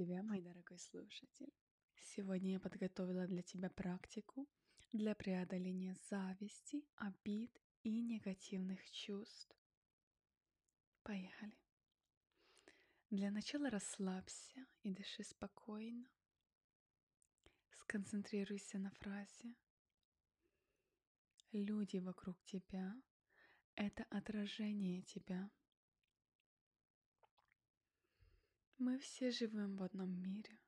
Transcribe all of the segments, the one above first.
тебя, мой дорогой слушатель. Сегодня я подготовила для тебя практику для преодоления зависти, обид и негативных чувств. Поехали. Для начала расслабься и дыши спокойно. Сконцентрируйся на фразе. Люди вокруг тебя — это отражение тебя. Мы все живем в одном мире.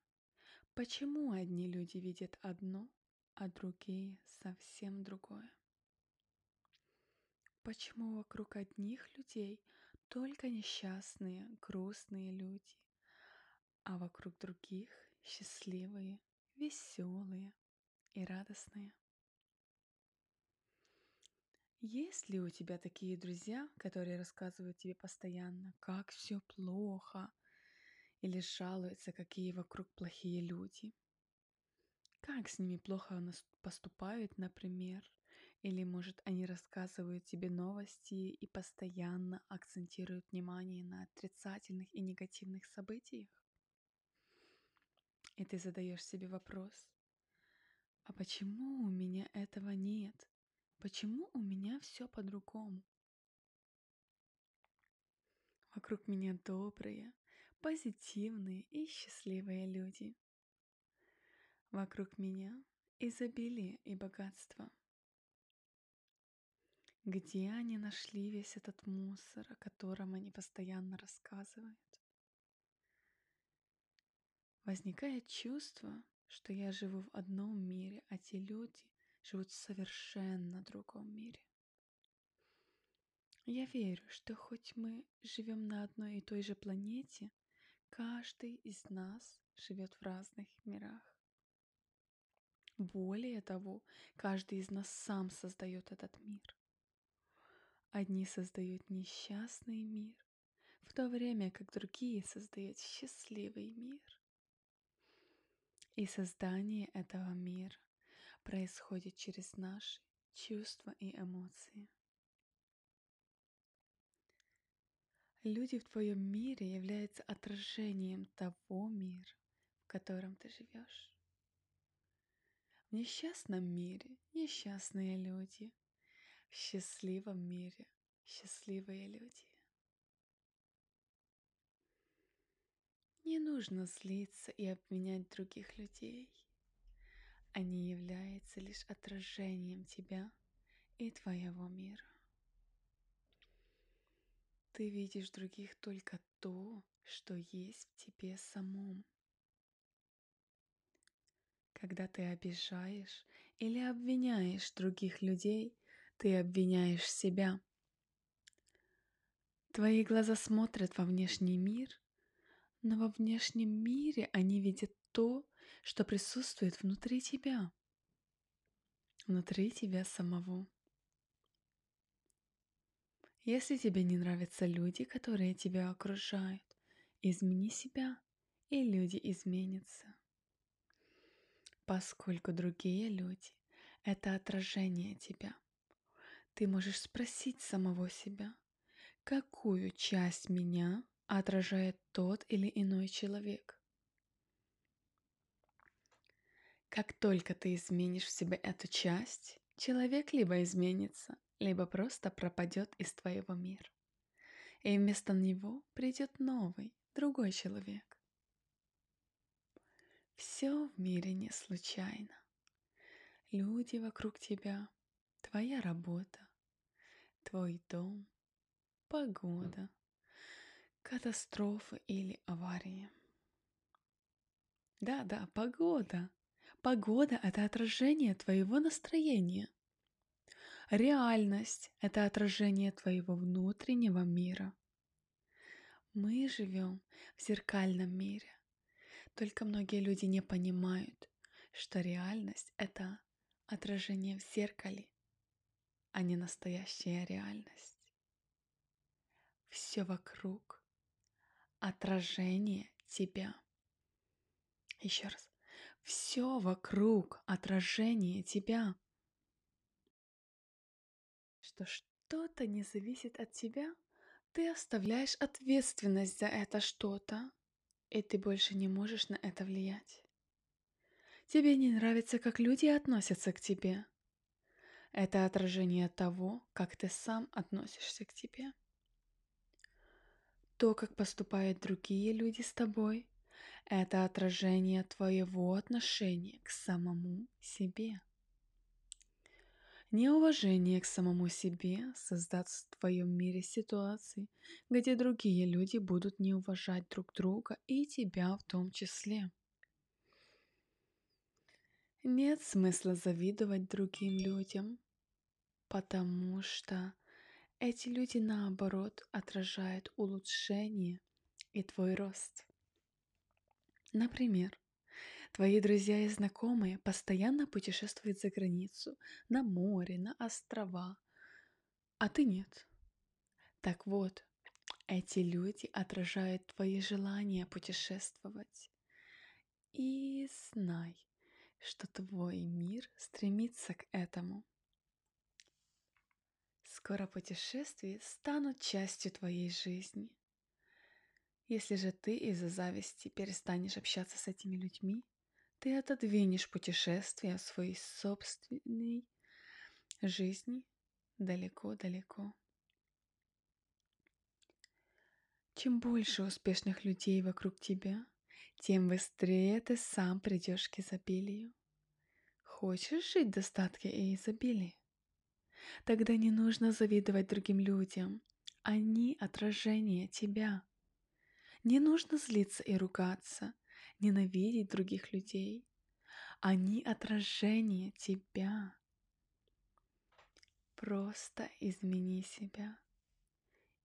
Почему одни люди видят одно, а другие совсем другое? Почему вокруг одних людей только несчастные, грустные люди, а вокруг других счастливые, веселые и радостные? Есть ли у тебя такие друзья, которые рассказывают тебе постоянно, как все плохо, или жалуются, какие вокруг плохие люди. Как с ними плохо поступают, например, или, может, они рассказывают тебе новости и постоянно акцентируют внимание на отрицательных и негативных событиях? И ты задаешь себе вопрос, а почему у меня этого нет? Почему у меня все по-другому? Вокруг меня добрые, позитивные и счастливые люди. Вокруг меня изобилие и богатство. Где они нашли весь этот мусор, о котором они постоянно рассказывают? Возникает чувство, что я живу в одном мире, а те люди живут в совершенно другом мире. Я верю, что хоть мы живем на одной и той же планете, Каждый из нас живет в разных мирах. Более того, каждый из нас сам создает этот мир. Одни создают несчастный мир, в то время как другие создают счастливый мир. И создание этого мира происходит через наши чувства и эмоции. Люди в твоем мире являются отражением того мира, в котором ты живешь. В несчастном мире несчастные люди, в счастливом мире счастливые люди. Не нужно злиться и обвинять других людей. Они являются лишь отражением тебя и твоего мира. Ты видишь других только то, что есть в тебе самом. Когда ты обижаешь или обвиняешь других людей, ты обвиняешь себя. Твои глаза смотрят во внешний мир, но во внешнем мире они видят то, что присутствует внутри тебя, внутри тебя самого. Если тебе не нравятся люди, которые тебя окружают, измени себя, и люди изменятся. Поскольку другие люди — это отражение тебя, ты можешь спросить самого себя, какую часть меня отражает тот или иной человек. Как только ты изменишь в себе эту часть, человек либо изменится, либо просто пропадет из твоего мира. И вместо него придет новый, другой человек. Все в мире не случайно. Люди вокруг тебя, твоя работа, твой дом, погода, катастрофы или аварии. Да, да, погода. Погода — это отражение твоего настроения. Реальность — это отражение твоего внутреннего мира. Мы живем в зеркальном мире. Только многие люди не понимают, что реальность — это отражение в зеркале, а не настоящая реальность. Все вокруг — отражение тебя. Еще раз. Все вокруг — отражение тебя что что-то не зависит от тебя, ты оставляешь ответственность за это что-то. и ты больше не можешь на это влиять. Тебе не нравится, как люди относятся к тебе. Это отражение того, как ты сам относишься к тебе. То, как поступают другие люди с тобой, это отражение твоего отношения к самому себе. Неуважение к самому себе создаст в твоем мире ситуации, где другие люди будут не уважать друг друга и тебя в том числе. Нет смысла завидовать другим людям, потому что эти люди наоборот отражают улучшение и твой рост. Например, Твои друзья и знакомые постоянно путешествуют за границу, на море, на острова, а ты нет. Так вот, эти люди отражают твои желания путешествовать. И знай, что твой мир стремится к этому. Скоро путешествия станут частью твоей жизни. Если же ты из-за зависти перестанешь общаться с этими людьми, ты отодвинешь путешествие своей собственной жизни далеко-далеко. Чем больше успешных людей вокруг тебя, тем быстрее ты сам придешь к изобилию. Хочешь жить в достатке и изобилии? Тогда не нужно завидовать другим людям. Они отражение тебя. Не нужно злиться и ругаться ненавидеть других людей. Они отражение тебя. Просто измени себя,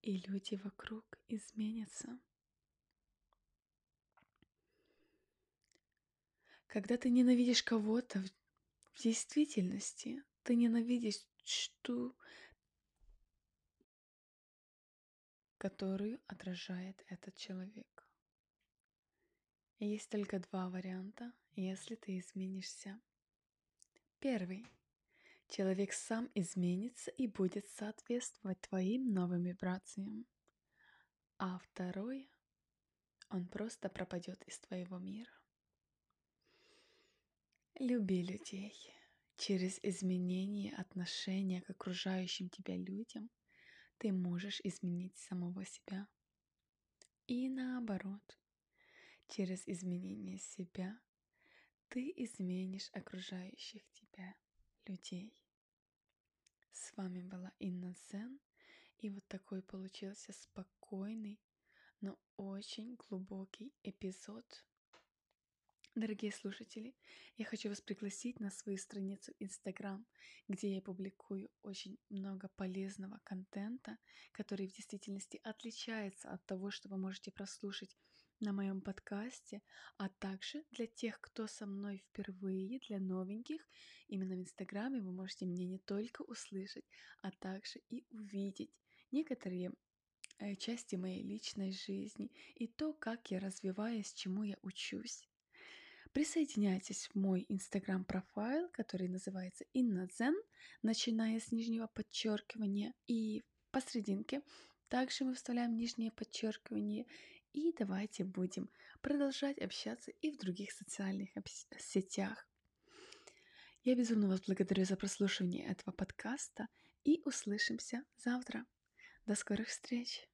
и люди вокруг изменятся. Когда ты ненавидишь кого-то, в действительности ты ненавидишь что которую отражает этот человек. Есть только два варианта, если ты изменишься. Первый. Человек сам изменится и будет соответствовать твоим новым вибрациям. А второй. Он просто пропадет из твоего мира. Люби людей. Через изменение отношения к окружающим тебя людям ты можешь изменить самого себя. И наоборот, Через изменение себя ты изменишь окружающих тебя людей. С вами была Инна Зен, и вот такой получился спокойный, но очень глубокий эпизод Дорогие слушатели, я хочу вас пригласить на свою страницу Instagram, где я публикую очень много полезного контента, который в действительности отличается от того, что вы можете прослушать на моем подкасте, а также для тех, кто со мной впервые, для новеньких, именно в Инстаграме вы можете меня не только услышать, а также и увидеть некоторые э, части моей личной жизни и то, как я развиваюсь, чему я учусь. Присоединяйтесь в мой инстаграм-профайл, который называется Иннадзен, начиная с нижнего подчеркивания и посерединке. Также мы вставляем нижнее подчеркивание и давайте будем продолжать общаться и в других социальных сетях. Я безумно вас благодарю за прослушивание этого подкаста и услышимся завтра. До скорых встреч!